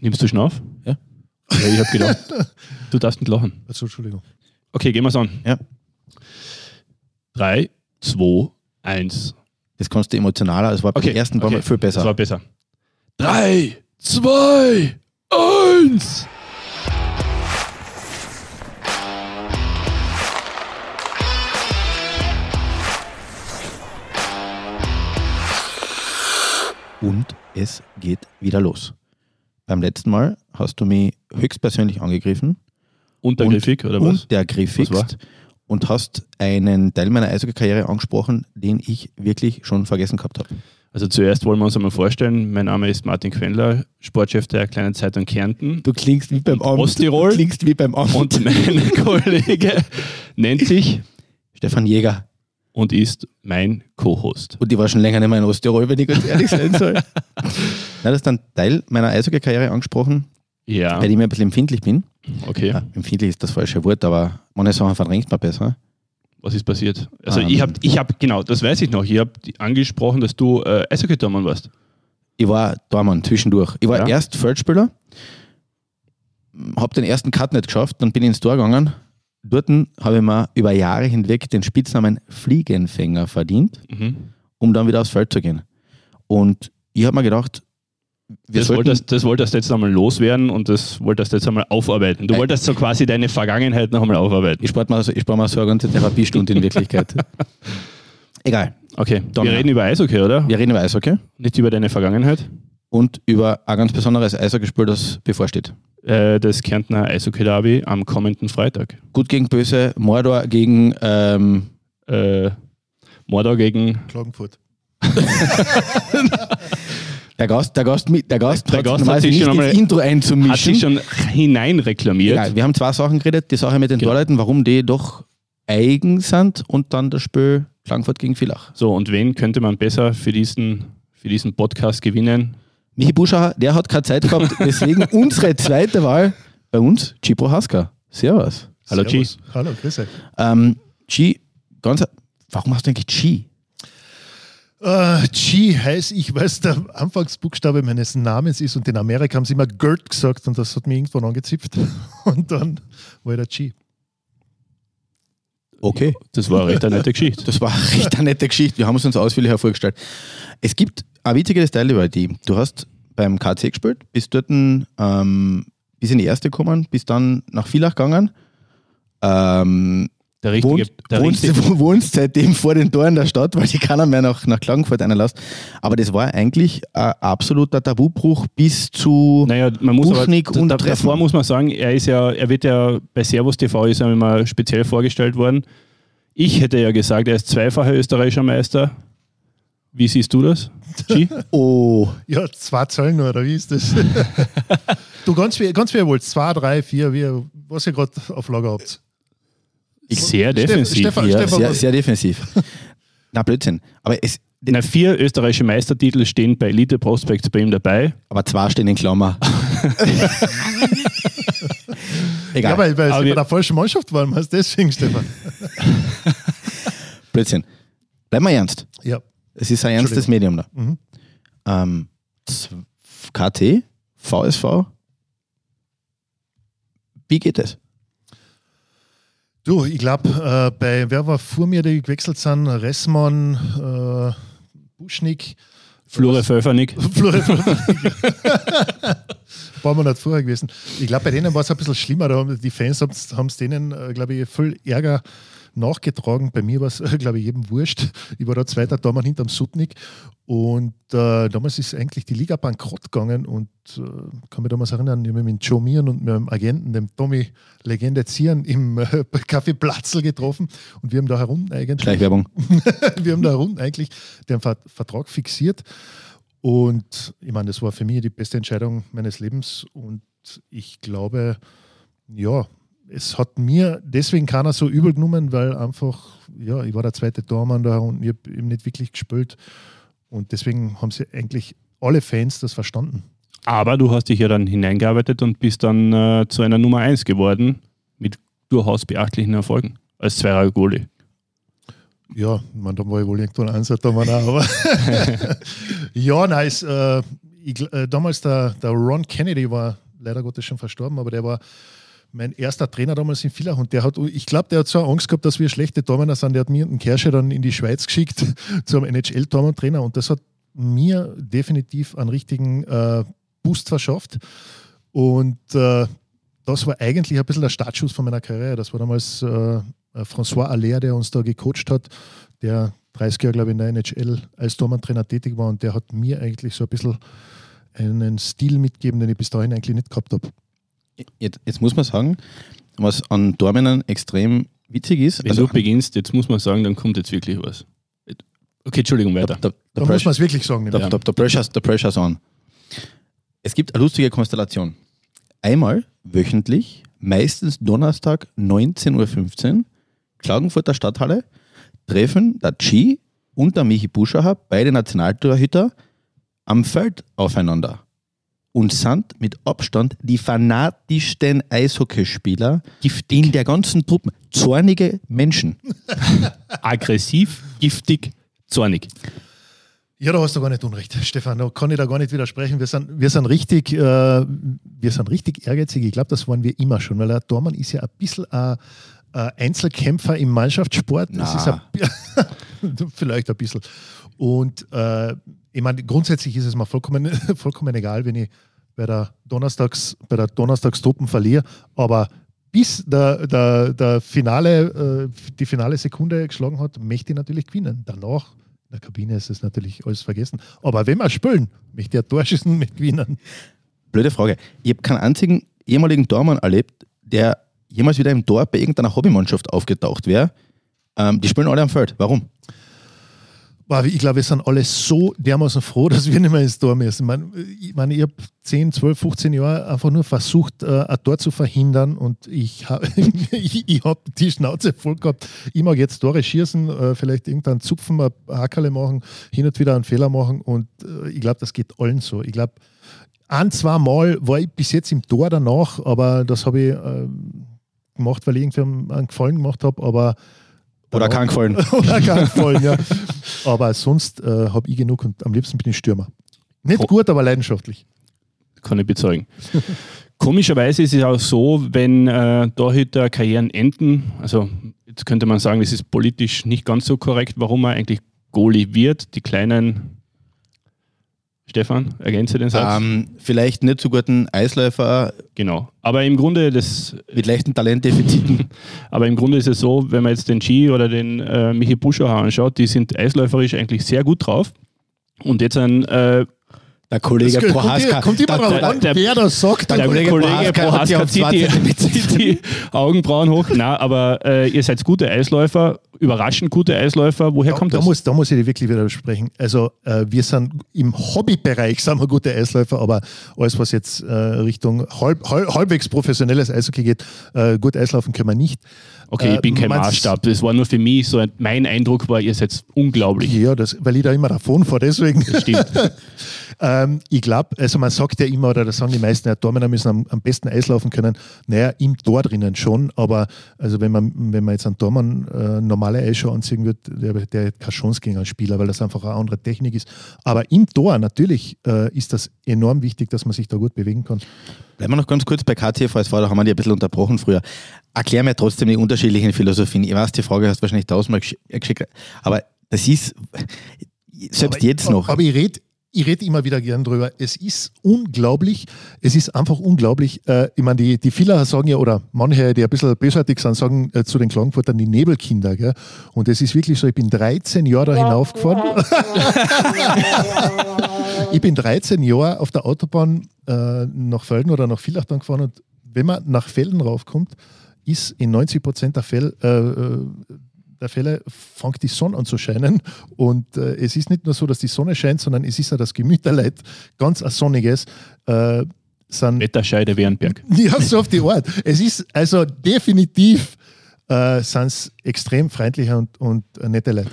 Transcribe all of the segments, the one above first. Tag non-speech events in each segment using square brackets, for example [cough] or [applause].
Nimmst du schon auf? Ja. ja ich habe gedacht, [laughs] du darfst nicht lachen. Also, Entschuldigung. Okay, gehen wir es an. Ja. 3, 2, 1. Das kannst du emotionaler, es war beim Okay, ersten Mal okay. viel besser. Das war besser. 3, 2, 1. Und es geht wieder los. Beim letzten Mal hast du mich höchstpersönlich angegriffen Untergriffig, oder was? und der griffigst Was war? und hast einen Teil meiner Eishockey-Karriere angesprochen, den ich wirklich schon vergessen gehabt habe. Also zuerst wollen wir uns einmal vorstellen, mein Name ist Martin Quendler, Sportchef der kleinen Zeitung Kärnten. Du klingst wie beim Amt. Osttirol. Du klingst wie beim Amt. Und mein [laughs] Kollege nennt sich Stefan Jäger. und ist mein Co-Host. Und ich war schon länger nicht mehr in Osttirol, wenn ich ganz ehrlich sein soll. [laughs] Nein, das ist ein Teil meiner Eishockey-Karriere angesprochen, Ja, bei dem ich ein bisschen empfindlich bin. okay. Ja, empfindlich ist das falsche Wort, aber manche Sachen verdrängt man besser. Was ist passiert? Also Ähm. ich habe, ich hab, genau, das weiß ich noch. Ich habe angesprochen, dass du äh, Eishockey-Tormann warst. Ich war Dormann zwischendurch. Ich war Ja. erst Feldspieler, habe den ersten Cut nicht geschafft, dann bin ich ins Tor gegangen. Dort habe ich mir über Jahre hinweg den Spitznamen Fliegenfänger verdient, Mhm. um dann wieder aufs Feld zu gehen. Und ich habe mir gedacht, Das, wolltest, das wolltest du jetzt einmal loswerden und das wolltest du jetzt einmal aufarbeiten. Du Äh. wolltest so quasi deine Vergangenheit noch einmal aufarbeiten. ich spare so, ich mir so eine ganze Therapiestunde in Wirklichkeit. [laughs] Egal, Okay, Donner. wir reden über Eishockey, oder? wir reden über Eishockey Nicht über deine Vergangenheit. und über ein ganz besonderes Eishockeyspiel, das bevorsteht. Äh, das Kärntner Eishockey-Derby am kommenden Freitag. Gut gegen Böse, Mordor gegen ähm, Äh, Mordor gegen Klagenfurt. [laughs] [laughs] der Gast, der Gast, mit- der Gast, Der hat Gast hat normalerweise sich nicht schon ins einmal- Intro hat einzumischen. sich schon hineinreklamiert. Egal, wir haben zwei Sachen geredet. Die Sache mit den Genau. Torleuten, warum die doch eigen sind und dann das Spiel Klagenfurt gegen Villach. So, und wen könnte man besser für diesen, für diesen Podcast gewinnen? Michi Buschacher, der hat keine Zeit gehabt, [laughs] deswegen unsere zweite Wahl bei uns, Cipo Haska. Servus. Hallo, G. Servus. Hallo, grüß euch. Ähm, G, ganz, warum hast du eigentlich G? Äh, G heißt, ich weiß, der Anfangsbuchstabe meines Namens ist und in Amerika haben sie immer Gert gesagt und das hat mich irgendwann angezipft. [laughs] Und dann war ich der G. Okay. Das war recht eine nette Geschichte. Das war eine recht eine nette Geschichte. Wir haben es uns ausführlich hervorgestellt. Es gibt ein witziges Teil über die. Du hast beim KC gespielt, bist dort ähm, bis in die erste gekommen, bist dann nach Villach gegangen. Ähm, Der richtige, wohnst, der wohnst, richtige, [laughs] wohnst seitdem vor den Toren der Stadt, weil die keiner mehr nach, nach Klagenfurt einlässt. Aber das war eigentlich ein absoluter Tabubruch bis zu. naja, man muss aber, Buchnig und da, Treffen. davor muss man sagen, er ist ja, er wird ja bei Servus TV ist er immer speziell vorgestellt worden. Ich hätte ja gesagt, er ist zweifacher österreichischer Meister. Wie siehst du das, G? [laughs] Oh, Ja, zwei Zahlen nur, oder wie ist das? [laughs] du, ganz wie, ganz wie ihr wollt. Zwei, drei, vier, wie, was ihr gerade auf Lager habt. Ich sehr defensiv. Stefan- ja, Stefan, sehr, sehr defensiv. Na, Blödsinn. Aber, es, Na, vier österreichische Meistertitel stehen bei Elite Prospects bei ihm dabei. aber zwei stehen in Klammer. [laughs] Egal. Ja, weil, weil Aber sie wir- bei der falschen Mannschaft waren, meinst du deswegen, Stefan? [laughs] Blödsinn. Bleib mal ernst. Ja. Es ist ein ernstes Medium da. Mhm. Ähm, KT, VSV. Wie geht es? Du, ich glaube, äh, bei wer war vor mir, die gewechselt sind? Ressmann, äh, Buschnick, Flore Pfeffernick. [laughs] Florian [laughs] War mir nicht vorher gewesen. Ich glaube, bei denen war es ein bisschen schlimmer. Da haben die Fans haben es denen, äh, glaube ich, viel Ärger nachgetragen. Bei mir war es, [laughs] glaube ich, jedem wurscht. Ich war da zweiter Tormann hinterm Sutnik. Und äh, damals ist eigentlich die Liga bankrott gegangen. Und äh, kann mich damals erinnern, ich habe mich mit Joe Mian und meinem Agenten, dem Tommy Legende Zieren, im äh, [laughs] Café Platzl getroffen. Und wir haben da herum eigentlich Schleichwerbung. [laughs] wir haben da rund eigentlich den Ver Vertrag fixiert. Und ich meine, das war für mich die beste Entscheidung meines Lebens. Und ich glaube, ja, es hat mir deswegen keiner so übel genommen, weil einfach, ja, ich war der zweite Tormann da und ich habe eben nicht wirklich gespielt. Und deswegen haben sie eigentlich alle Fans das verstanden. Aber du hast dich ja dann hineingearbeitet und bist dann äh, zu einer Nummer 1 geworden mit durchaus beachtlichen Erfolgen als Zweier Goalie. Ja, ich meine, da war ich wohl irgendwo ein Einser, da war auch, aber [laughs] ja, nein, es, äh, ich, äh, damals der, der Ron Kennedy war leider Gottes schon verstorben, aber der war mein erster Trainer damals in Villach und der hat, ich glaube, der hat so Angst gehabt, dass wir schlechte Tormänner sind. Der hat mir einen Kersche dann in die Schweiz geschickt [laughs] zum NHL-Tormann-Trainer und das hat mir definitiv einen richtigen äh, Boost verschafft. Und äh, das war eigentlich ein bisschen der Startschuss von meiner Karriere. Das war damals äh, François Aller, der uns da gecoacht hat, der 30 Jahre, glaube ich, in der NHL als Tormann-Trainer tätig war und der hat mir eigentlich so ein bisschen einen Stil mitgegeben, den ich bis dahin eigentlich nicht gehabt habe. Jetzt, jetzt, muss man sagen, was an Dormännern extrem witzig ist. Wenn also du beginnst, jetzt muss man sagen, dann kommt jetzt wirklich was. Okay, Entschuldigung, weiter. Da, da, da muss man es wirklich sagen. Da, da, pressure's, the pressure's on. Es gibt eine lustige Konstellation. Einmal wöchentlich, meistens Donnerstag 19.15 Uhr, Klagenfurter Stadthalle, treffen der Chi und der Michi Buschacher, beide Nationaltorhüter, am Feld aufeinander und sind mit Abstand die fanatischsten Eishockeyspieler giftig. in der ganzen Truppe. Zornige Menschen. [laughs] Aggressiv, giftig, zornig. Ja, da hast du gar nicht Unrecht, Stefan. Da kann ich da gar nicht widersprechen. Wir sind, wir sind, richtig, äh, wir sind richtig ehrgeizig. Ich glaube, das waren wir immer schon, weil der Dormann ist ja ein bisschen ein, ein Einzelkämpfer im Mannschaftssport. Das ist ein, [laughs] vielleicht ein bisschen. Und äh, ich meine, grundsätzlich ist es mir vollkommen, [laughs] vollkommen egal, wenn ich bei der Donnerstags, bei der Donnerstagstruppen verliere, aber bis der, der, der Finale, äh, die finale Sekunde geschlagen hat, möchte ich natürlich gewinnen. Danach, in der Kabine ist es natürlich alles vergessen. Aber wenn wir spielen, möchte ich ein Tor mit gewinnen. Blöde Frage. Ich habe keinen einzigen ehemaligen Tormann erlebt, der jemals wieder im Tor bei irgendeiner Hobbymannschaft aufgetaucht wäre. Ähm, die spielen alle am Feld. Warum? Ich glaube, wir sind alle so dermaßen froh, [laughs] dass wir nicht mehr ins Tor müssen. Ich meine, ich habe 10, 12, 15 Jahre einfach nur versucht, äh, ein Tor zu verhindern und ich habe [laughs] ich, ich hab die Schnauze voll gehabt. Ich mag jetzt Tore schießen, äh, vielleicht irgendwann zupfen, ein Hackerle machen, hin und wieder einen Fehler machen und äh, ich glaube, das geht allen so. Ich glaube, ein, zwei Mal war ich bis jetzt im Tor danach, aber das habe ich gemacht, weil ich irgendwie einen Gefallen gemacht habe, aber oder gefallen. Oder gefallen, [laughs] ja. Aber sonst äh, habe ich genug und am liebsten bin ich Stürmer. Nicht oh. gut, aber leidenschaftlich. Kann ich bezeugen. [laughs] Komischerweise ist es auch so, wenn äh, Torhüter Karrieren enden, also jetzt könnte man sagen, das ist politisch nicht ganz so korrekt, warum er eigentlich Goalie wird. Die kleinen Stefan, ergänze den Satz. Ähm, vielleicht nicht so guten Eisläufer. Genau. Aber im Grunde das. Mit leichten Talentdefiziten. [laughs] aber im Grunde ist es so, wenn man jetzt den Ski oder den äh, Michi Buscher anschaut, die sind eisläuferisch eigentlich sehr gut drauf. Und jetzt ein äh, der Kollege das Prohaska. Kommt immer drauf an, wer das sagt. Der, der Kollege, Kollege Prohaska, Prohaska zieht, die, die Augenbrauen hoch. Na, aber äh, ihr seid gute Eisläufer, überraschend gute Eisläufer. Woher da, kommt da das? Muss, da muss ich dir wirklich widersprechen. Also äh, wir sind im Hobbybereich sind wir gute Eisläufer, aber alles, was jetzt äh, Richtung halb, halb, halbwegs professionelles Eishockey geht, äh, gut Eislaufen können wir nicht. Okay, ich bin kein Maßstab. Das war nur für mich so ein, mein Eindruck war, ihr seid unglaublich. Ja, das, weil ich da immer davon fahre, deswegen. Das stimmt. [laughs] Ähm, ich glaube, also man sagt ja immer, oder das sagen die meisten, ja, Tormänner müssen am, am, besten Eislaufen können. Naja, im Tor drinnen schon, aber also wenn man, wenn man jetzt einen Tormann äh, normale Eisshow anziehen wird, der, der hat keine Chance gegen einen Spieler, weil das einfach eine andere Technik ist. Aber im Tor natürlich äh, ist das enorm wichtig, dass man sich da gut bewegen kann. Bleiben wir noch ganz kurz bei KTV, da haben wir die ein bisschen unterbrochen früher. Erklär mir trotzdem die unterschiedlichen Philosophien. Ich weiß, die Frage hast du wahrscheinlich tausendmal geschickt, aber das ist selbst aber, jetzt noch. Aber ich rede ich rede immer wieder gern drüber. Es ist unglaublich, es ist einfach unglaublich. Äh, ich meine, die, die Vieler sagen ja, oder manche, die ein bisschen bösartig sind, sagen äh, zu den Klagenfurtern die Nebelkinder. Gell? Und es ist wirklich so, ich bin 13 Jahre da hinaufgefahren. ich bin 13 Jahre auf der Autobahn äh, nach Felden oder nach Villach dann gefahren und wenn man nach Felden raufkommt, ist in 90 Prozent der Fälle äh, äh der Fälle fängt die Sonne an zu scheinen. Und äh, es ist nicht nur so, dass die Sonne scheint, sondern es ist ja das Gemüt der Leute, ganz ein sonniges. Äh, sind, Wetterscheide Wernberg. [laughs] Ja, so auf die Art. Es ist also definitiv äh, sind es extrem freundliche und, und nette Leute.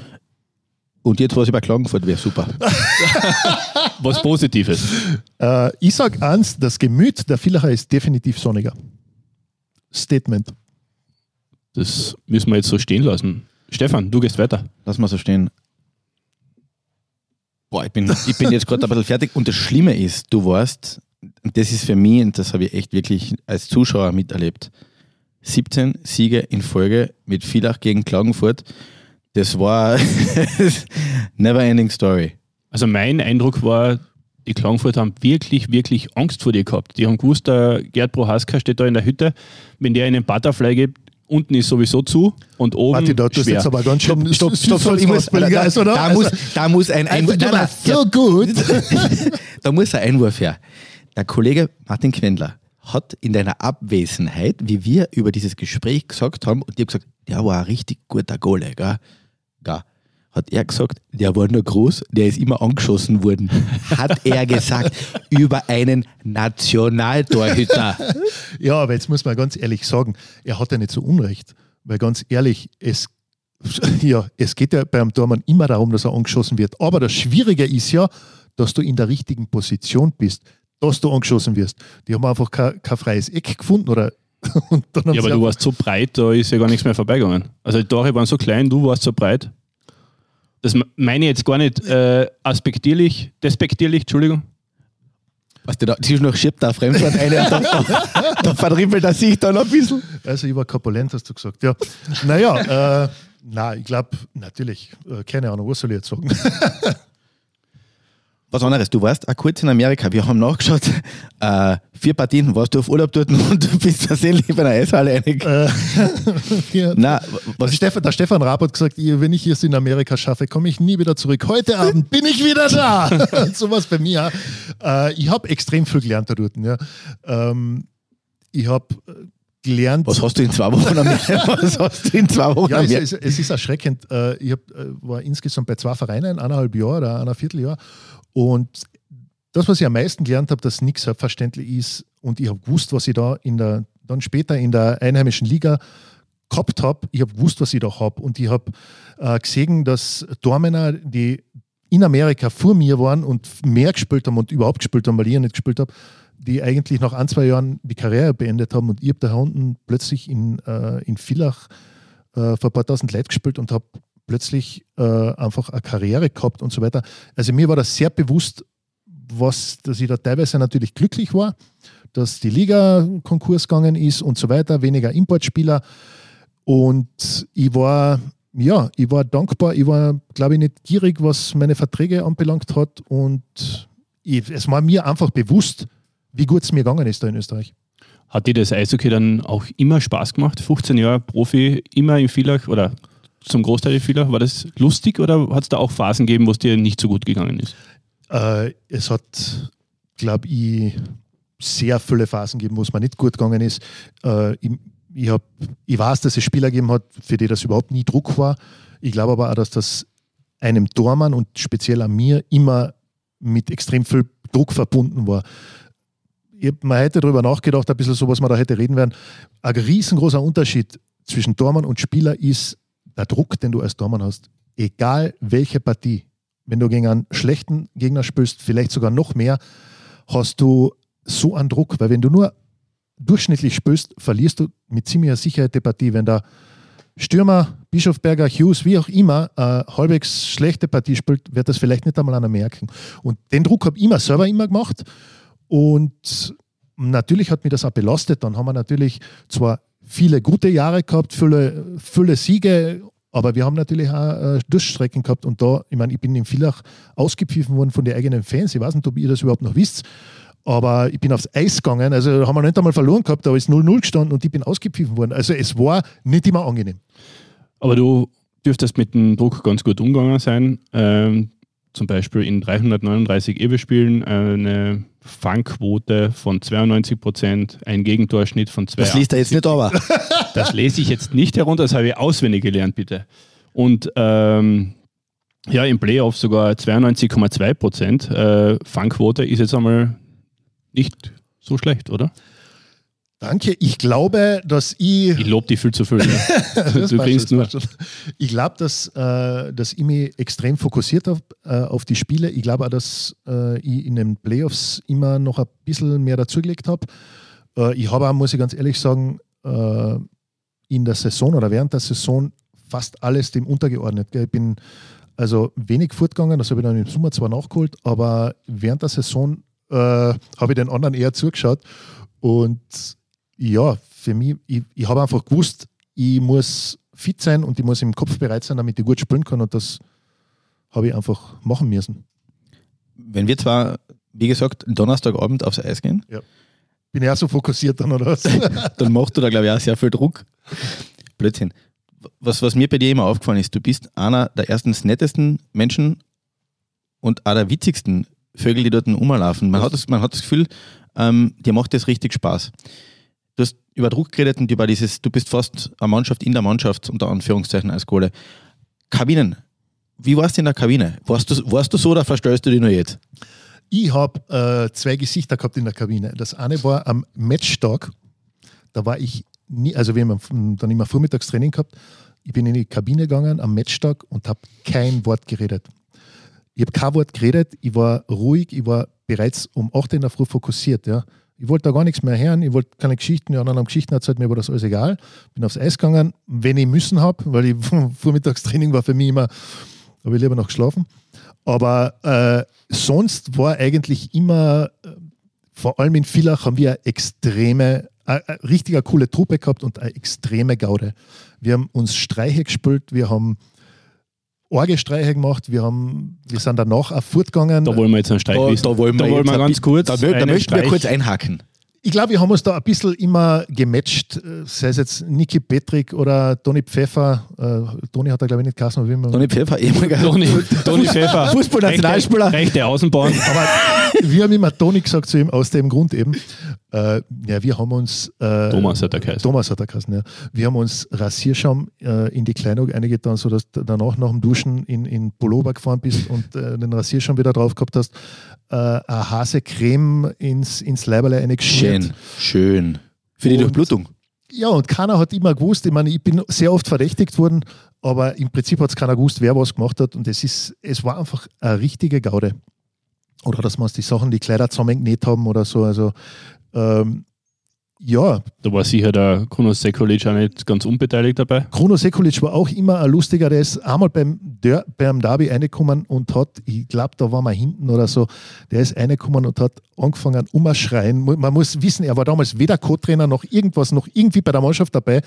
Und jetzt, was über Klagenfurt wäre super. [laughs] was Positives. Äh, ich sage eins: das Gemüt der Villacher ist definitiv sonniger. Statement. Das müssen wir jetzt so stehen lassen. Stefan, du gehst weiter. Lass mal so stehen. Boah, ich bin, ich bin jetzt gerade ein bisschen fertig. Und das Schlimme ist, du warst, und das ist für mich, und das habe ich echt wirklich als Zuschauer miterlebt, 17 Siege in Folge mit Villach gegen Klagenfurt. Das war [laughs] never ending story. Also mein Eindruck war, die Klagenfurt haben wirklich, wirklich Angst vor dir gehabt. Die haben gewusst, der Gerd Prohaska steht da in der Hütte, wenn der einen Butterfly gibt, unten ist sowieso zu und oben Warte, da, schwer. jetzt aber ganz schön Stopp, stopp, stopp, ich muss, da, da, da, muss, da muss ein Einwurf, Also, du nein, nein, so gut. [laughs] da muss ein Einwurf her. Der Kollege Martin Quendler hat in deiner Abwesenheit, wie wir über dieses Gespräch gesagt haben, und ich habe gesagt, der war ein richtig guter Gole, gell? gell? Hat er gesagt, der war nur groß, der ist immer angeschossen worden. Hat er gesagt, [laughs] über einen Nationaltorhüter. [laughs] Ja, aber jetzt muss man ganz ehrlich sagen, er hat ja nicht so Unrecht. Weil ganz ehrlich, es, [laughs] ja, es geht ja beim Tormann immer darum, dass er angeschossen wird. Aber das Schwierige ist ja, dass du in der richtigen Position bist, dass du angeschossen wirst. Die haben einfach kein, kein freies Eck gefunden oder und dann haben Ja, aber du warst so breit, da ist ja gar nichts mehr vorbeigegangen. Also die Tore waren so klein, du warst so breit. Das meine ich jetzt gar nicht äh, aspektierlich, despektierlich, Entschuldigung. Weißt du, da zwischendurch schiebt der Fremdwort ein und da, da, da verdribbelt er sich dann ein bisschen. Also ich war korpulent, hast du gesagt. Ja. Naja, äh, na, ich glaube, natürlich, äh, keine Ahnung, was soll ich jetzt sagen? [laughs] Was anderes, du warst auch kurz in Amerika, wir haben nachgeschaut, [laughs] äh, vier Partien warst du auf Urlaub dort [laughs] und du bist tatsächlich bei einer Eishalle einig. Äh. [laughs] Nein, Was was Stefan, der Stefan Raab hat gesagt, wenn ich es in Amerika schaffe, komme ich nie wieder zurück. Heute Abend bin ich wieder da. Sowas bei mir. Äh, ich habe extrem viel gelernt da dort. Ja. Ähm, ich habe gelernt. was hast du in zwei Wochen? Was hast du in zwei Wochen ja, es, es, es ist erschreckend. Äh, Ich hab, äh, war insgesamt bei zwei Vereinen, eineinhalb Jahre oder ein Vierteljahr. Und das, was ich am meisten gelernt habe, dass nichts selbstverständlich ist. Und ich habe gewusst, was ich da in der, dann später in der einheimischen Liga gehabt habe. Ich habe gewusst, was ich da habe. Und ich habe äh, gesehen, dass Dormener, die in Amerika vor mir waren und mehr gespielt haben und überhaupt gespielt haben, weil ich ja nicht gespielt habe, die eigentlich nach ein, zwei Jahren die Karriere beendet haben. Und ich habe da unten plötzlich in, äh, in Villach äh, vor ein paar tausend Leute gespielt und habe plötzlich äh, einfach eine Karriere gehabt und so weiter. Also mir war das sehr bewusst, was, dass ich da teilweise natürlich glücklich war, dass die Liga Konkurs gegangen ist und so weiter, weniger Importspieler. Und ich war, ja, ich war dankbar, ich war, glaube ich, nicht gierig, was meine Verträge anbelangt hat. Und ich, es war mir einfach bewusst, wie gut es mir gegangen ist da in Österreich. Hat dir das Eishockey dann auch immer Spaß gemacht? 15 Jahre Profi, immer in Villach oder zum Großteil in Villach? War das lustig oder hat es da auch Phasen gegeben, wo es dir nicht so gut gegangen ist? Äh, es hat, glaube ich, sehr viele Phasen gegeben, wo es mir nicht gut gegangen ist. Äh, ich, ich, hab, ich weiß, dass es Spieler gegeben hat, für die das überhaupt nie Druck war. Ich glaube aber auch, dass das einem Tormann und speziell an mir immer mit extrem viel Druck verbunden war. Ich mir heute darüber nachgedacht, ein bisschen so, was wir da hätte reden werden. Ein riesengroßer Unterschied zwischen Tormann und Spieler ist der Druck, den du als Tormann hast. Egal welche Partie, wenn du gegen einen schlechten Gegner spielst, vielleicht sogar noch mehr, hast du so einen Druck, weil wenn du nur durchschnittlich spielst, verlierst du mit ziemlicher Sicherheit die Partie. Wenn der Stürmer, Bischofberger, Hughes, wie auch immer, eine halbwegs schlechte Partie spielt, wird das vielleicht nicht einmal einer merken. Und den Druck habe ich immer selber immer gemacht. Und natürlich hat mich das auch belastet. Dann haben wir natürlich zwar viele gute Jahre gehabt, viele, viele Siege, aber wir haben natürlich auch äh, Durchstrecken gehabt. Und da, ich meine, ich bin in Villach ausgepfiffen worden von den eigenen Fans. Ich weiß nicht, ob ihr das überhaupt noch wisst. Aber ich bin aufs Eis gegangen, also haben wir nicht einmal verloren gehabt, da ist 0-0 gestanden und ich bin ausgepfiffen worden. Also es war nicht immer angenehm. Aber du dürftest mit dem Druck ganz gut umgegangen sein. Ähm, zum Beispiel in 339 Ewe-Spielen eine Fangquote von 92 Prozent, ein Gegentorschnitt von 2. Das liest er jetzt nicht aber. [laughs] Das lese ich jetzt nicht herunter, das habe ich auswendig gelernt, bitte. Und ähm, ja, im Playoff sogar 92,2 Prozent. Äh, Fangquote ist jetzt einmal nicht so schlecht, oder? Danke. Ich glaube, dass ich. Ich lobe dich viel zu viel. [laughs] Das du schon, nur. Ich glaube, dass, äh, dass ich mich extrem fokussiert habe äh, auf die Spiele. Ich glaube auch, dass äh, ich in den Playoffs immer noch ein bisschen mehr dazugelegt habe. Äh, ich habe auch, muss ich ganz ehrlich sagen, äh, in der Saison oder während der Saison fast alles dem untergeordnet. Gell. Ich bin Also wenig fortgegangen, das habe ich dann im Sommer zwar nachgeholt, aber während der Saison äh, habe ich den anderen eher zugeschaut. Und ja, für mich, ich, ich habe einfach gewusst, ich muss fit sein und ich muss im Kopf bereit sein, damit ich gut spielen kann. Und das habe ich einfach machen müssen. Wenn wir zwar, wie gesagt, Donnerstagabend aufs Eis gehen, Bin ich auch so fokussiert dann oder was? [laughs] dann machst du da, glaube ich, auch sehr viel Druck. Blödsinn. Was, was mir bei dir immer aufgefallen ist, du bist einer der erstens nettesten Menschen und auch der witzigsten Vögel, die dort rumlaufen. Man, hat das, man hat das Gefühl, ähm, dir macht das richtig Spaß. Über Druck geredet und über dieses, du bist fast eine Mannschaft in der Mannschaft, unter Anführungszeichen als Kohle. Kabinen. Wie warst du in der Kabine? Warst du, warst du so oder verstellst du dich nur jetzt? Ich habe äh, zwei Gesichter gehabt in der Kabine. Das eine war am Matchtag. Da war ich nie, also wir haben dann immer Vormittagstraining gehabt. Ich bin in die Kabine gegangen am Matchtag und habe kein Wort geredet. Ich habe kein Wort geredet. Ich war ruhig. Ich war bereits um 8 Uhr in der Früh fokussiert. Ja. Ich wollte da gar nichts mehr hören. Ich wollte keine Geschichten. Anderen haben Geschichten erzählt. Mir war das alles egal. Bin aufs Eis gegangen, wenn ich müssen habe, weil ich [laughs] Vormittagstraining war für mich immer, habe ich lieber noch geschlafen. Aber äh, sonst war eigentlich immer, äh, vor allem in Villach haben wir eine extreme, äh, äh, richtig coole Truppe gehabt und eine extreme Gaude. Wir haben uns Streiche gespielt, wir haben Orgestreiche gemacht, wir, haben, wir sind danach auch fortgegangen. Da wollen wir jetzt einen Streich Da, wissen. da wollen wir, Da wollen jetzt wir ein ganz kurz Da, da möchten wir Streich- kurz einhaken. Ich glaube, wir haben uns da ein bisschen immer gematcht, äh, sei es jetzt Niki Petrik oder Toni Pfeffer. Äh, Toni hat da, glaube ich, nicht Kassen, wie man. Toni Pfeffer, ehemaliger Toni, Toni Pfeffer. Fußballnationalspieler. Rechte, rechte Außenbahn. Aber wir haben immer Toni gesagt zu ihm, aus dem Grund eben. Äh, ja, wir haben uns. Äh, Thomas hat er geheißen. Thomas hat er geheißen, ja. Wir haben uns Rasierschaum äh, in die Kleidung eingetan, sodass du danach nach dem Duschen in, in Pullover gefahren bist [laughs] und äh, den Rasierschaum wieder drauf gehabt hast. Äh, eine Hasecreme ins, ins Leiberle eingeschmiert. Schön, schön. Für die Und- Durchblutung. Ja, und keiner hat immer gewusst, ich meine, ich bin sehr oft verdächtigt worden, aber im Prinzip hat es keiner gewusst, wer was gemacht hat. Und es ist, es war einfach eine richtige Gaude. Oder dass wir uns die Sachen, die Kleider zusammengenäht haben oder so. Also ähm, ja, Da war sicher der Kunos Sekulic auch nicht ganz unbeteiligt dabei. Kruno Sekulic war auch immer ein lustiger, der ist einmal beim, Der beim Derby reingekommen und hat, ich glaube, da waren wir hinten oder so, der ist reingekommen und hat angefangen umschreien. Man muss wissen, er war damals weder Co-Trainer noch irgendwas, noch irgendwie bei der Mannschaft dabei.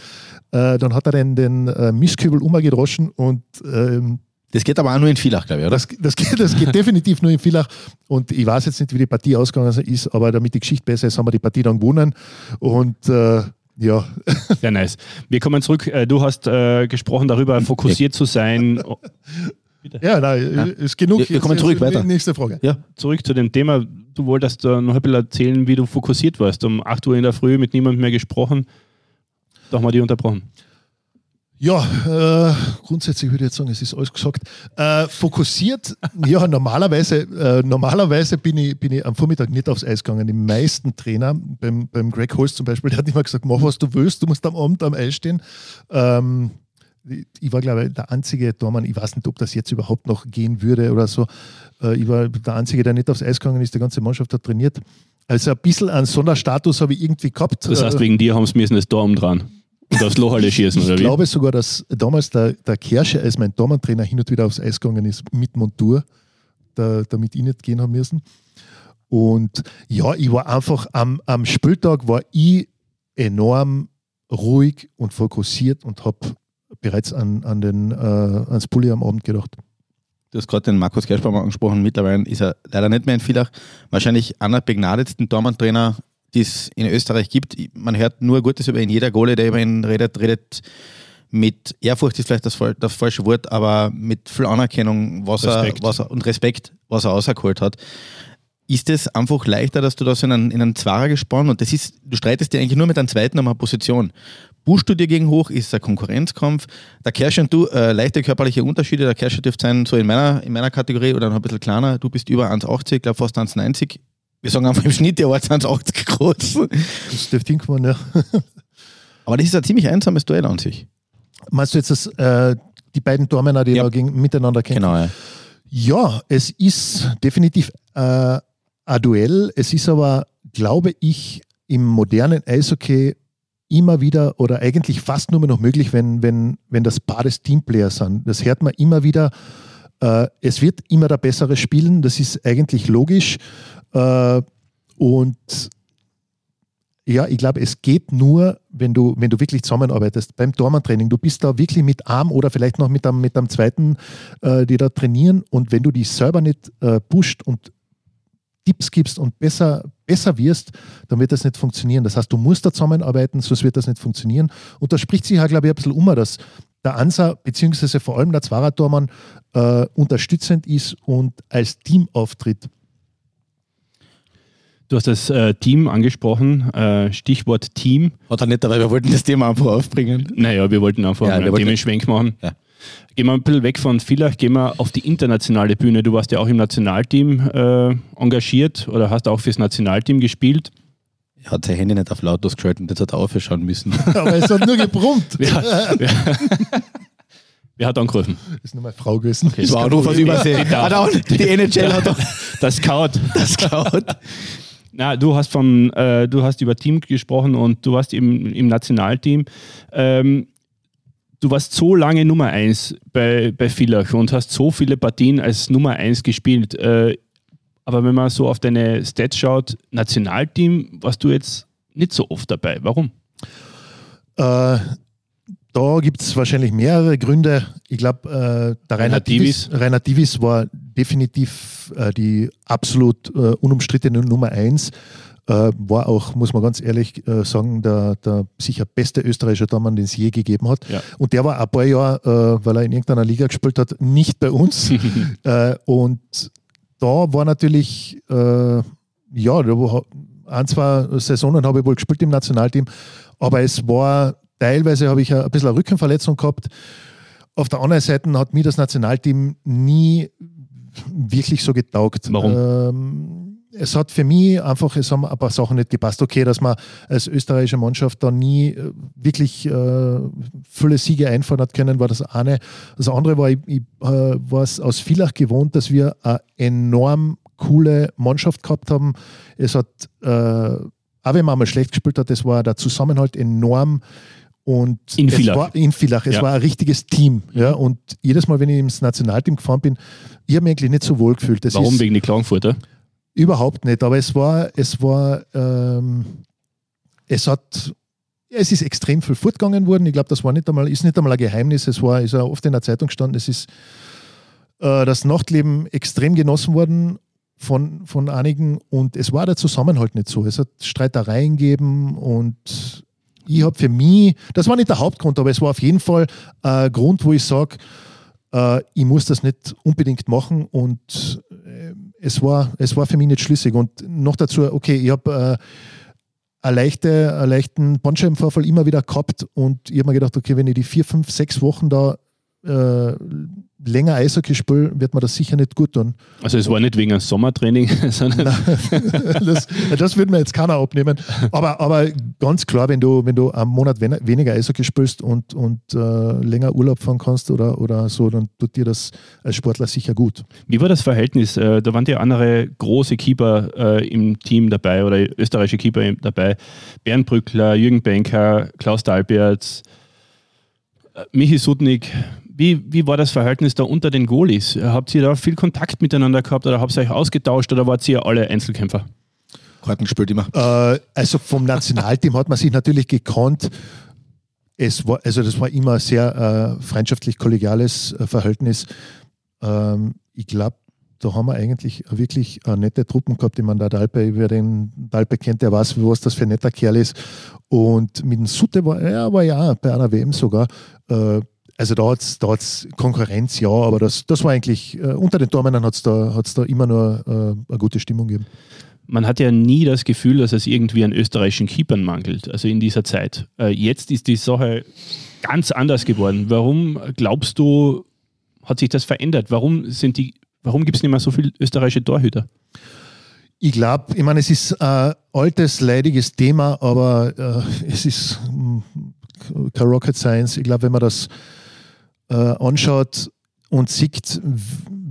Äh, dann hat er den, den äh, Mistkübel umgedroschen und ähm, Das geht aber auch nur in Villach, glaube ich, oder? das, das, geht, das geht definitiv nur in Villach. Und ich weiß jetzt nicht, wie die Partie ausgegangen ist, aber damit die Geschichte besser ist, haben wir die Partie dann gewonnen. Und äh, ja, [laughs] Sehr nice. Wir kommen zurück. Äh, Du hast äh, gesprochen darüber, fokussiert zu sein. Oh, ja, nein, ist genug. Wir- wir kommen Jetzt- zurück, jetzt- weiter. Nächste Frage. ja. Zurück zu dem Thema. Du wolltest äh, noch ein bisschen erzählen, wie du fokussiert warst. Um 8 Uhr in der Früh mit niemandem mehr gesprochen. Da haben wir die unterbrochen. Ja, äh, grundsätzlich würde ich jetzt sagen, es ist alles gesagt. Äh, fokussiert, [laughs] ja, normalerweise, äh, normalerweise bin ich, bin ich am Vormittag nicht aufs Eis gegangen. Die meisten Trainer, beim, beim Greg Holst zum Beispiel, [laughs] der hat immer gesagt, mach was du willst, du musst am Abend am Eis stehen. Ähm, ich- war, glaube ich, der einzige Tormann, ich weiß nicht, ob das jetzt überhaupt noch gehen würde oder so. Äh, ich war der einzige, der nicht aufs Eis gegangen ist, die ganze Mannschaft hat trainiert. Also ein bisschen einen Sonderstatus habe ich irgendwie gehabt. Das heißt, Äh, wegen dir haben sie müssen das Dorm dran. Und aufs Loch alle schießen, oder ich wie? glaube sogar, dass damals der, der Kersche als mein Dormantrainer hin und wieder aufs Eis gegangen ist mit Montur, da, damit ich nicht gehen haben müssen. Und ja, ich war einfach am, am Spieltag war ich enorm ruhig und fokussiert und habe bereits an, an den, äh, ans Pulli am Abend gedacht. Du hast gerade den Markus Kerschbaum angesprochen. Mittlerweile ist er leider nicht mehr in Villach. Wahrscheinlich einer der begnadetsten Tormann-Trainer, die es in Österreich gibt. Man hört nur Gutes über ihn. Jeder Gole, der über ihn redet, redet mit Ehrfurcht ist vielleicht das, das falsche Wort, aber mit viel Anerkennung was Respekt. Er, was er, und Respekt, was er rausgeholt hat. Ist es einfach leichter, dass du da so in einen, in einen Zwarer gespannt und das ist, du streitest dir eigentlich nur mit einem zweiten um eine Position. Buschst du dir gegen hoch, ist es ein Konkurrenzkampf. Der Kersche und du, äh, leichte körperliche Unterschiede. Der Kersche dürfte sein, so in meiner, in meiner Kategorie oder noch ein bisschen kleiner. Du bist über 1,80, glaube fast 1,90. Wir sagen einfach im Schnitt, der war 1,80 groß. Das dürfte hinkommen, ja. [laughs] Aber das ist ein ziemlich einsames Duell an sich. Meinst du jetzt das, äh, die beiden Tormänner, die Ja. da gegen, miteinander kämpfen? Genau, ja. Ja, es ist definitiv äh, ein Duell. Es ist aber, glaube ich, im modernen Eishockey immer wieder oder eigentlich fast nur mehr noch möglich, wenn, wenn, wenn das Paar des Teamplayer sind. Das hört man immer wieder. Äh, es wird immer der Bessere spielen, das ist eigentlich logisch. Äh, und ja, ich glaube, es geht nur, wenn du, wenn du wirklich zusammenarbeitest. Beim Tormann-Training, du bist da wirklich mit Arm oder vielleicht noch mit einem, mit einem zweiten, äh, die da trainieren. Und wenn du dich selber nicht äh, pusht und Tipps gibst und besser, besser wirst, dann wird das nicht funktionieren. Das heißt, du musst da zusammenarbeiten, sonst wird das nicht funktionieren. Und da spricht sich ja, glaube ich, ein bisschen um, dass der Ansa, beziehungsweise vor allem der Zwarer-Tormann, äh, unterstützend ist und als Team auftritt. Du hast das äh, Team angesprochen, äh, Stichwort Team. Hat er nicht, aber wir wollten das Thema einfach aufbringen. Naja, wir wollten einfach Ja, einen Themenschwenk machen. Ja. Gehen wir ein bisschen weg von Villach, gehen wir auf die internationale Bühne. Du warst ja auch im Nationalteam äh, engagiert oder hast auch fürs Nationalteam gespielt. Er hat sein Handy nicht auf lautlos geschaltet, jetzt hat er aufschauen müssen. [laughs] Aber es hat nur gebrummt. Wer, wer, [laughs] wer hat angerufen? Das ist nur meine Frau gewesen. Das war auch nur was Übersee. Hat auch, die [laughs] NHL hat auch Das Scout. das geklaut. Na, du hast vom, äh, du hast über Team gesprochen und du warst im, im Nationalteam. Ähm, du warst so lange Nummer 1 bei, bei Villach und hast so viele Partien als Nummer 1 gespielt. Äh, aber wenn man so auf deine Stats schaut, Nationalteam warst du jetzt nicht so oft dabei. Warum? Äh, da gibt es wahrscheinlich mehrere Gründe. Ich glaube, äh, der Rainer Divis, Rainer Divis war definitiv äh, die absolut äh, unumstrittene Nummer eins. Äh, war auch, muss man ganz ehrlich äh, sagen, der, der sicher beste österreichische Tormann, den es je gegeben hat. Ja. Und der war ein paar Jahre, äh, weil er in irgendeiner Liga gespielt hat, nicht bei uns. [laughs] und da war natürlich, ja, ein, zwei Saisonen habe ich wohl gespielt im Nationalteam, aber es war teilweise habe ich ein bisschen eine Rückenverletzung gehabt. Auf der anderen Seite hat mir das Nationalteam nie wirklich so getaugt. Warum? Ähm, es hat für mich einfach, es haben ein paar Sachen nicht gepasst. Okay, dass man als österreichische Mannschaft da nie äh, wirklich äh, viele Siege einfahren hat können, war das eine. Das andere war, ich, ich äh, war es aus Villach gewohnt, dass wir eine enorm coole Mannschaft gehabt haben. Es hat, äh, auch wenn man mal schlecht gespielt hat, es war der Zusammenhalt enorm. Und In es Villach. war in Villach. Es Ja. war ein richtiges Team. Ja? Und jedes Mal, wenn ich ins Nationalteam gefahren bin, ich habe mich eigentlich nicht so wohl gefühlt. Das Warum? ist Wegen die Klagenfurter? überhaupt nicht. Aber es war, es war, ähm, es hat, es ist extrem viel fortgegangen worden. Ich glaube, das war nicht einmal, ist nicht einmal ein Geheimnis. Es war, ist ja oft in der Zeitung gestanden. Es ist äh, das Nachtleben extrem genossen worden von, von einigen und es war der Zusammenhalt nicht so. Es hat Streitereien gegeben und ich habe für mich, das war nicht der Hauptgrund, aber es war auf jeden Fall ein Grund, wo ich sage, äh, ich muss das nicht unbedingt machen und äh, es, war, es war für mich nicht schlüssig. Und noch dazu, okay, ich habe äh, eine leichte, einen leichten Bandscheibenvorfall immer wieder gehabt und ich habe mir gedacht, okay, wenn ich die vier, fünf, sechs Wochen da äh, länger Eishockey spiele, wird mir das sicher nicht gut tun. Also es war nicht wegen einem Sommertraining, [laughs] sondern [laughs] das, das würde mir jetzt keiner abnehmen. Aber, aber ganz klar, wenn du, wenn du einen Monat wen- weniger Eishockey spielst und, und äh, länger Urlaub fahren kannst oder, oder so, dann tut dir das als Sportler sicher gut. Wie war das Verhältnis? Äh, Da waren ja andere große Keeper äh, im Team dabei oder österreichische Keeper im- dabei. Bernd Brückler, Jürgen Benker, Klaus Dalberts, äh, Michi Sudnik. Wie, wie war das Verhältnis da unter den Goalies? Habt ihr da viel Kontakt miteinander gehabt oder habt ihr euch ausgetauscht oder wart ihr alle Einzelkämpfer? Karten gespielt immer. Äh, also vom Nationalteam hat man sich natürlich gekannt. Es war, also das war immer ein sehr äh, freundschaftlich kollegiales äh, Verhältnis. Ähm, ich glaube, da haben wir eigentlich wirklich äh, nette Truppen gehabt. Ich meine, der Dalpe, wer den Dalpe kennt, der weiß, was das für ein netter Kerl ist. Und mit dem Sutte war er war ja bei einer WM sogar. Also da hat es da hat's Konkurrenz, ja, aber das, das war eigentlich, äh, unter den Tormännern hat es da, hat's da immer nur äh, eine gute Stimmung gegeben. Man hat ja nie das Gefühl, dass es irgendwie an österreichischen Keepern mangelt, also in dieser Zeit. Äh, Jetzt ist die Sache ganz anders geworden. Warum glaubst du, hat sich das verändert? Warum sind die, warum gibt es nicht mehr so viele österreichische Torhüter? Ich glaube, ich meine, es ist ein altes, leidiges Thema, aber äh, es ist mm, kein Rocket Science. Ich glaube, wenn man das äh, anschaut und sieht,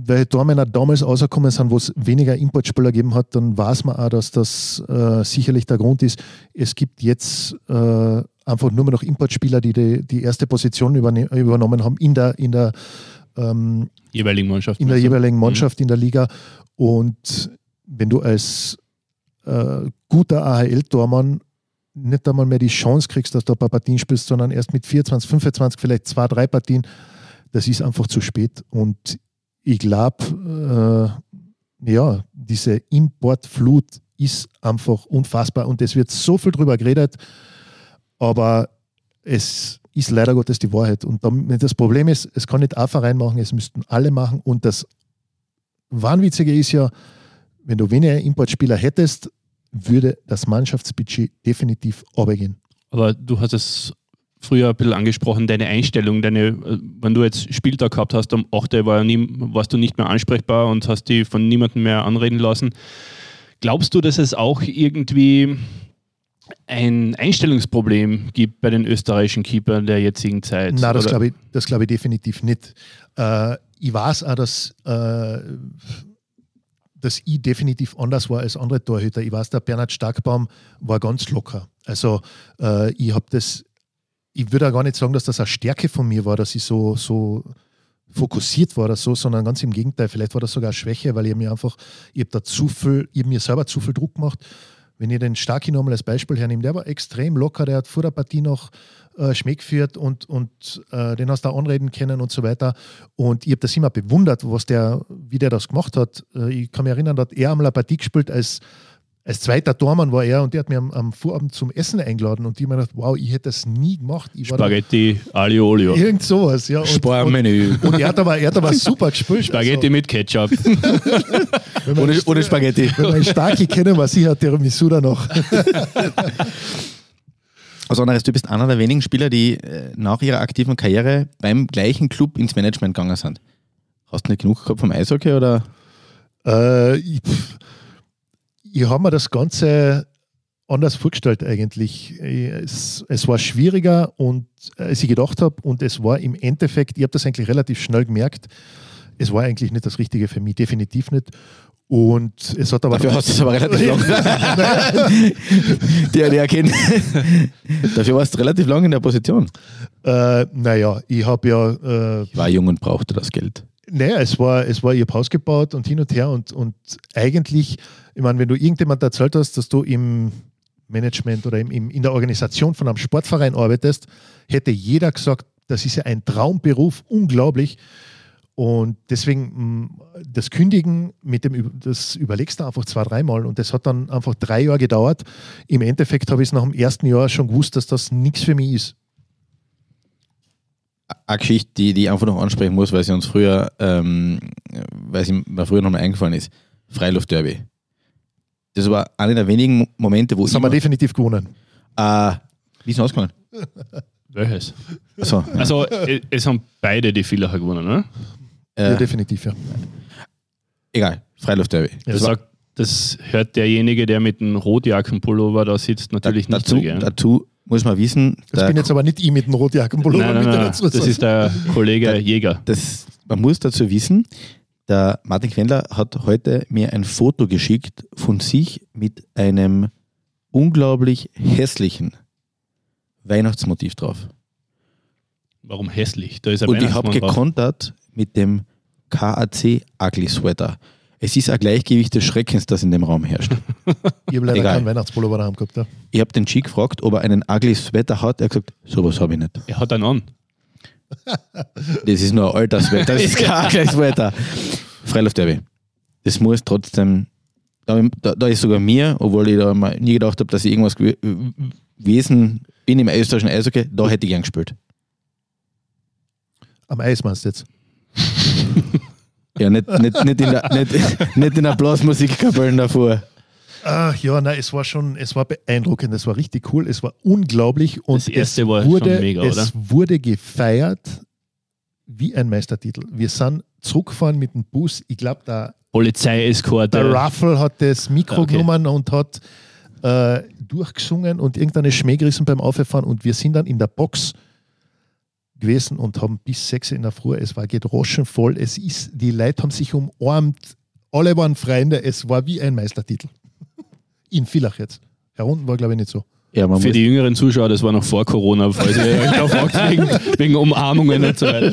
welche Tormänner damals rausgekommen sind, wo es weniger Importspieler gegeben hat, dann weiß man auch, dass das äh, sicherlich der Grund ist. Es gibt jetzt äh, einfach nur mehr noch Importspieler, die, die die erste Position übernommen haben in der, in der ähm, jeweiligen Mannschaft. in der jeweiligen Mannschaft in der Liga. Und wenn du als äh, guter AHL-Tormann nicht einmal mehr die Chance kriegst, dass du ein paar Partien spielst, sondern erst mit 24, 25, vielleicht zwei, drei Partien, das ist einfach zu spät. Und ich glaube, äh, ja, diese Importflut ist einfach unfassbar und es wird so viel drüber geredet, aber es ist leider Gottes die Wahrheit. Und das Problem ist, es kann nicht ein Verein machen, es müssten alle machen. Und das Wahnwitzige ist ja, wenn du weniger Importspieler hättest, würde das Mannschaftsbudget definitiv runtergehen. Aber du hast es früher ein bisschen angesprochen, deine Einstellung, deine, äh, wenn du jetzt Spieltag gehabt hast, um 8 Uhr war ja nie, warst du nicht mehr ansprechbar und hast die von niemandem mehr anreden lassen. Glaubst du, dass es auch irgendwie ein Einstellungsproblem gibt bei den österreichischen Keepern der jetzigen Zeit? Nein, das glaube ich, das glaube ich definitiv nicht. Äh, ich weiß auch, dass, äh, dass ich definitiv anders war als andere Torhüter. Ich weiß, der Bernhard Starkbaum war ganz locker. Also äh, ich habe das, ich würde auch gar nicht sagen, dass das eine Stärke von mir war, dass ich so, so fokussiert war oder so, sondern ganz im Gegenteil. Vielleicht war das sogar eine Schwäche, weil ich mir einfach, ich habe da zu viel, ich mir selber zu viel Druck gemacht. Wenn ich den Starki nochmal als Beispiel hernehme, der war extrem locker, der hat vor der Partie noch äh, Schmäh geführt und, und äh, den hast du auch anreden können und so weiter. Und ich habe das immer bewundert, was der, wie der das gemacht hat. Äh, ich kann mich erinnern, da hat er einmal eine Partie gespielt als, als zweiter Tormann war er und der hat mir am, am Vorabend zum Essen eingeladen und ich habe mir gedacht, wow, ich hätte das nie gemacht. Ich Spaghetti Aglio Olio. Irgend sowas, ja. Und, und, Sparmenü. und er hat aber, er hat aber super gespielt. Spaghetti mit Ketchup. Also, [laughs] wenn man- Ohne, ohne Spaghetti. Wenn man Starki kennen, was ich hat Tiramisu da noch. [laughs] Also anderes, du bist einer der wenigen Spieler, die äh, nach ihrer aktiven Karriere beim gleichen Club ins Management gegangen sind. Hast du nicht genug gehabt vom Eishockey oder? Äh, ich ich habe mir das Ganze anders vorgestellt eigentlich. Es, es war schwieriger und als ich gedacht habe und es war im Endeffekt, ich habe das eigentlich relativ schnell gemerkt, es war eigentlich nicht das Richtige für mich, definitiv nicht. Und es hat aber Dafür hast du es aber relativ [laughs] lang. die, die erkennen. Dafür warst du relativ lang in der Position. äh, naja, ich habe ja äh, Ich war jung und brauchte das Geld. Naja, es war, es war ihr Haus gebaut und hin und her und, und eigentlich, ich meine, wenn du irgendjemand erzählt hast, dass du im Management oder im, im, in der Organisation von einem Sportverein arbeitest, hätte jeder gesagt, das ist ja ein Traumberuf, unglaublich. Und deswegen mh, das Kündigen, mit dem, das überlegst du einfach zwei, dreimal und das hat dann einfach drei Jahre gedauert. Im Endeffekt habe ich es nach dem ersten Jahr schon gewusst, dass das nichts für mich ist. Eine Geschichte, die, die ich einfach noch ansprechen muss, weil sie uns früher, ähm, weil sie mir früher nochmal eingefallen ist. Freiluftderby. Das war einer der wenigen Mo- Momente, wo Das ich haben wir definitiv gewonnen. äh, wie ist denn ausgegangen? Welches? Also, äh, es haben beide die Villacher gewonnen, ne? Ja, äh, definitiv, ja. egal, Freiluftderby. Ja, Das, sagt, das hört derjenige, der mit dem Rotjackenpullover da sitzt, natürlich Da, nicht dazu, so dazu muss man wissen, Das der- bin jetzt aber nicht ich mit dem Rotjackenpullover, Nein, nein, nein, das ist der Kollege Jäger. das, man muss dazu wissen, der Martin Quendler hat heute mir ein Foto geschickt von sich mit einem unglaublich hässlichen Weihnachtsmotiv drauf. Warum hässlich? Da ist ein Und ich habe gekontert mit dem KAC Ugly Sweater. Es ist ein Gleichgewicht des Schreckens, das in dem Raum herrscht. [laughs] Ich habe leider Egal. keinen Weihnachtspullover daheim gehabt. Ja. Ich habe den G gefragt, ob er einen Ugly Sweater hat. Er hat gesagt, sowas habe ich nicht. Er hat einen an. Das ist nur ein alter Sweater, das ist [laughs] kein Ugly Sweater. Freiluftderby. Das muss trotzdem, da, da, ist sogar mir, obwohl ich da mal nie gedacht habe, dass ich irgendwas gew- gewesen bin im österreichischen Eishockey, da hätte ich gern gespielt. Am Eis meinst du jetzt? Ja, nicht, nicht, nicht, in, der, nicht, nicht in der Blasmusikkapelle davor. Ach ja, nein, es war schon, es war beeindruckend, es war richtig cool, es war unglaublich und Das erste es war wurde, schon mega, es oder? wurde gefeiert wie ein Meistertitel. Wir sind zurückgefahren mit dem Bus, ich glaube, der, Polizeieskorte. der Ruffle hat das Mikro Okay. genommen und hat äh, durchgesungen und irgendeine Schmäh gerissen beim Auffahren und wir sind dann in der Box gewesen und haben bis sechs in der Früh, es war gedroschen voll, es ist, die Leute haben sich umarmt, alle waren Freunde, es war wie ein Meistertitel. In Villach jetzt. Herunten war, glaube ich, nicht so. Ja, man Für die jüngeren Zuschauer, das war noch vor Corona, falls ihr euch da [laughs] fragt, wegen, wegen Umarmungen und so weiter.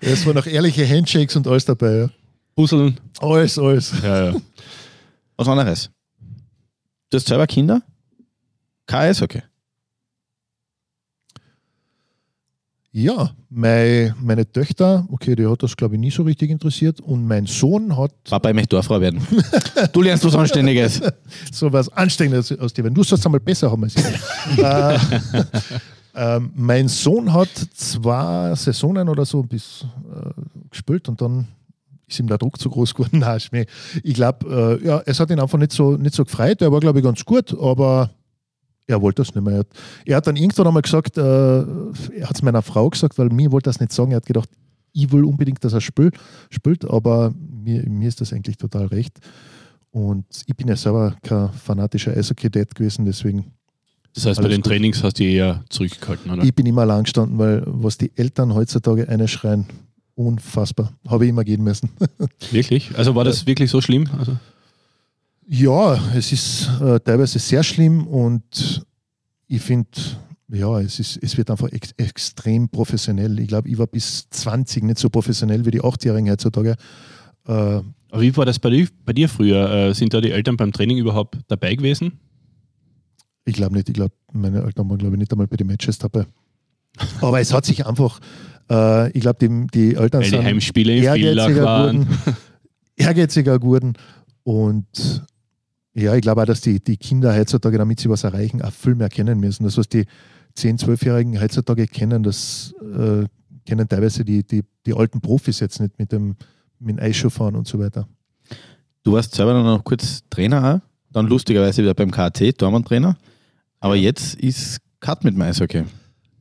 Es waren noch ehrliche Handshakes und alles dabei. Ja. Puzzeln. Alles, alles. Ja, ja. was anderes. Du hast selber Kinder? KS, okay. Ja, mein, meine Töchter, okay, die hat das glaube ich nie so richtig interessiert und mein Sohn hat Papa, ich möchte Dorffrau werden. [laughs] du lernst was Anständiges. [laughs] so was Anständiges aus dir. Wenn du sollst einmal besser haben als ich. [laughs] äh, ähm, mein Sohn hat zwei Saisonen oder so bis äh, gespielt und dann ist ihm der Druck zu groß geworden. Nein, ich glaube, äh, ja, es hat ihn einfach nicht so, nicht so gefreut. Er war, glaube ich, ganz gut, aber er wollte das nicht mehr. Er hat, er hat dann irgendwann einmal gesagt, äh, er hat es meiner Frau gesagt, weil mir wollte das nicht sagen. Er hat gedacht, ich will unbedingt, dass er spielt, spielt aber mir, mir ist das eigentlich total recht. Und ich bin ja selber kein fanatischer Eishockey-Dad gewesen, deswegen Das heißt, bei den gut. Trainings hast du eher zurückgehalten, oder? ich bin immer allein gestanden, weil was die Eltern heutzutage eine schreien, unfassbar. Habe ich immer gehen müssen. [laughs] Wirklich? Also war das wirklich so schlimm? Also, Ja, es ist äh, teilweise sehr schlimm und ich finde, ja, es, ist, es wird einfach ex extrem professionell. Ich glaube, ich war bis 20 nicht so professionell wie die 8-Jährigen heutzutage. Äh, aber wie war das bei dir, bei dir früher? Äh, sind da die Eltern beim Training überhaupt dabei gewesen? ich glaube nicht, ich glaube, meine Eltern waren, glaube ich, nicht einmal bei den Matches dabei. Aber es hat sich einfach, äh, ich glaube, die, die Eltern Weil die sind Heimspiele in Villach ehrgeiziger waren. geworden, [laughs] ehrgeiziger geworden und ja, ich glaube auch, dass die, die Kinder heutzutage, damit sie was erreichen, auch viel mehr kennen müssen. Das, was die 10-, 12-Jährigen heutzutage kennen, das äh, kennen teilweise die, die, die alten Profis jetzt nicht mit dem, mit dem Eisschuhfahren und so weiter. Du warst selber dann noch kurz Trainer auch, dann lustigerweise wieder beim KT, Tormann-Trainer. Aber jetzt ist Cut mit dem Eishockey.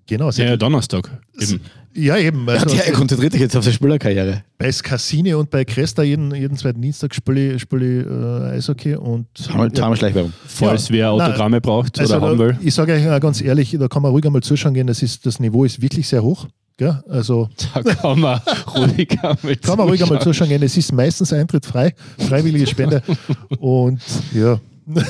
Genau, Ja, ja, Donnerstag. Eben. ja eben. Ja, Also, der konzentriert sich jetzt auf seine Spielerkarriere. bei Skassine und bei Cresta jeden, jeden zweiten Dienstag spiele ich, spiele ich äh, Eishockey und Schleichwerbung. Falls wer Nein, Autogramme braucht Also oder haben will. ich sage euch auch ganz ehrlich, da kann man ruhig einmal zuschauen gehen. Das, ist, das Niveau ist wirklich sehr hoch. Gell? Also Da kann man [laughs] ruhig einmal kann man ruhig einmal zuschauen. zuschauen gehen. Es ist meistens Eintritt frei, freiwillige Spende. Und ja, [laughs]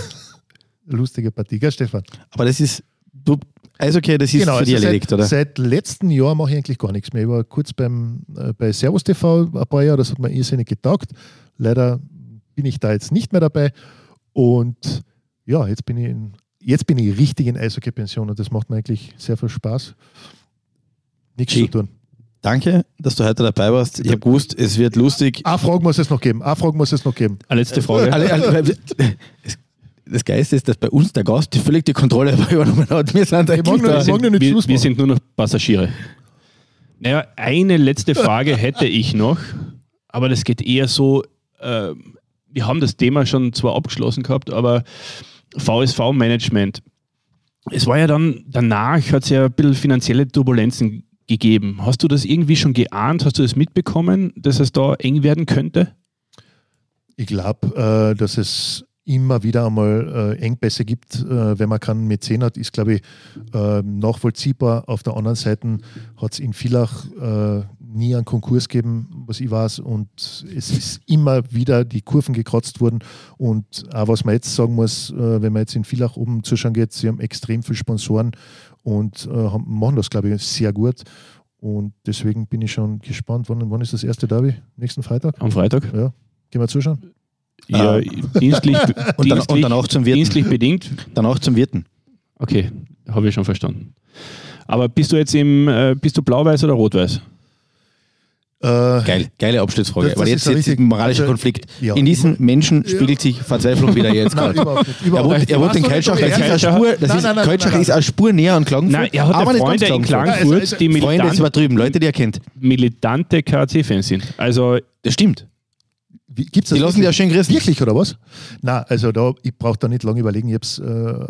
lustige Partie, gell, Stefan? Aber das ist, du, Eishockey, das ist für dich also erledigt, seit, oder? Seit letztem Jahr mache ich eigentlich gar nichts mehr. Ich war kurz beim, äh, bei Servus TV ein paar Jahre, das hat mir irrsinnig getaugt. Leider bin ich da jetzt nicht mehr dabei. Und ja, jetzt bin ich, in, jetzt bin ich richtig in Eishockey-Pension und das macht mir eigentlich sehr viel Spaß. Nichts Gee. zu tun. Danke, dass du heute dabei warst. Ich habe gewusst, es wird lustig. Eine Frage muss es noch geben. Eine Frage muss es noch geben. Eine letzte Frage. [laughs] Das- Geiste ist, dass bei uns der Gast die völlig die Kontrolle [laughs] übernommen hat. Wir sind Ich mag da. ich mag nur nicht wir, Schluss wir sind nur noch Passagiere. Naja, eine letzte Frage hätte ich noch, aber das geht eher so, äh, wir haben das Thema schon zwar abgeschlossen gehabt, aber VSV-Management. Es war ja dann, danach hat es ja ein bisschen finanzielle Turbulenzen gegeben. Hast du das irgendwie schon geahnt? Hast du das mitbekommen, dass es da eng werden könnte? Ich glaube, äh, dass es immer wieder einmal äh, Engpässe gibt, äh, wenn man keinen Mäzen hat, ist, glaube ich, äh, nachvollziehbar. Auf der anderen Seite hat es in Villach äh, nie einen Konkurs gegeben, was ich weiß, und es ist immer wieder die Kurven gekratzt worden. Und auch was man jetzt sagen muss, äh, wenn man jetzt in Villach oben zuschauen geht, sie haben extrem viele Sponsoren und äh, haben, machen das, glaube ich, sehr gut. Und deswegen bin ich schon gespannt, wann, wann ist das erste Derby? Nächsten Freitag? Am Freitag? Ja. Gehen wir zuschauen? Ja, dienstlich, [laughs] Und, dann, und dienstlich, danach zum Wirten. dienstlich bedingt. Danach zum Wirten. Okay, habe ich schon verstanden. Aber bist du jetzt im, äh, bist du blau-weiß oder rot-weiß? Äh, Geil, geile Abschlussfrage. Das- das Weil ist jetzt, ja jetzt ist ein moralischer also, Konflikt. ja. In diesem Menschen spiegelt sich Verzweiflung wieder jetzt Nein, gerade. überhaupt nicht. Er wollte er wollte den warst das ist eine. Spur, das Nein, ist, nein, nein, Kaltschach nein, ist eine Spur näher an Klagenfurt. Nein, er hat aber ja Freunde in Klagenfurt. Die Freunde ist militant, übertrieben, Leute, die er kennt. militante KC-Fans sind. Also Das stimmt. Wie, gibt's das Die lassen die auch schön grüßen. Wirklich, oder was? Na, also da, ich brauche da nicht lange überlegen. Ich habe es äh,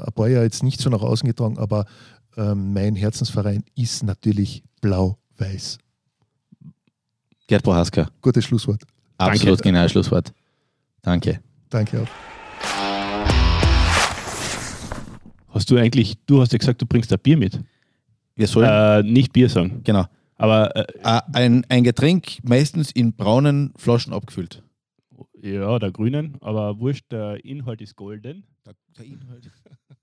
ein paar Jahre jetzt nicht so nach außen getragen, aber ähm, mein Herzensverein ist natürlich blau-weiß. Gerd Prohaska. Gutes Schlusswort. Absolut genau Schlusswort. Danke. Danke auch. hast du eigentlich, du hast ja gesagt, du bringst ein Bier mit. Wir sollen, Äh, nicht Bier sagen. genau, Aber äh, Äh, ein, ein Getränk meistens in braunen Flaschen abgefüllt. Ja, der grünen, aber wurscht, der Inhalt ist golden. Der, der Inhalt. [laughs]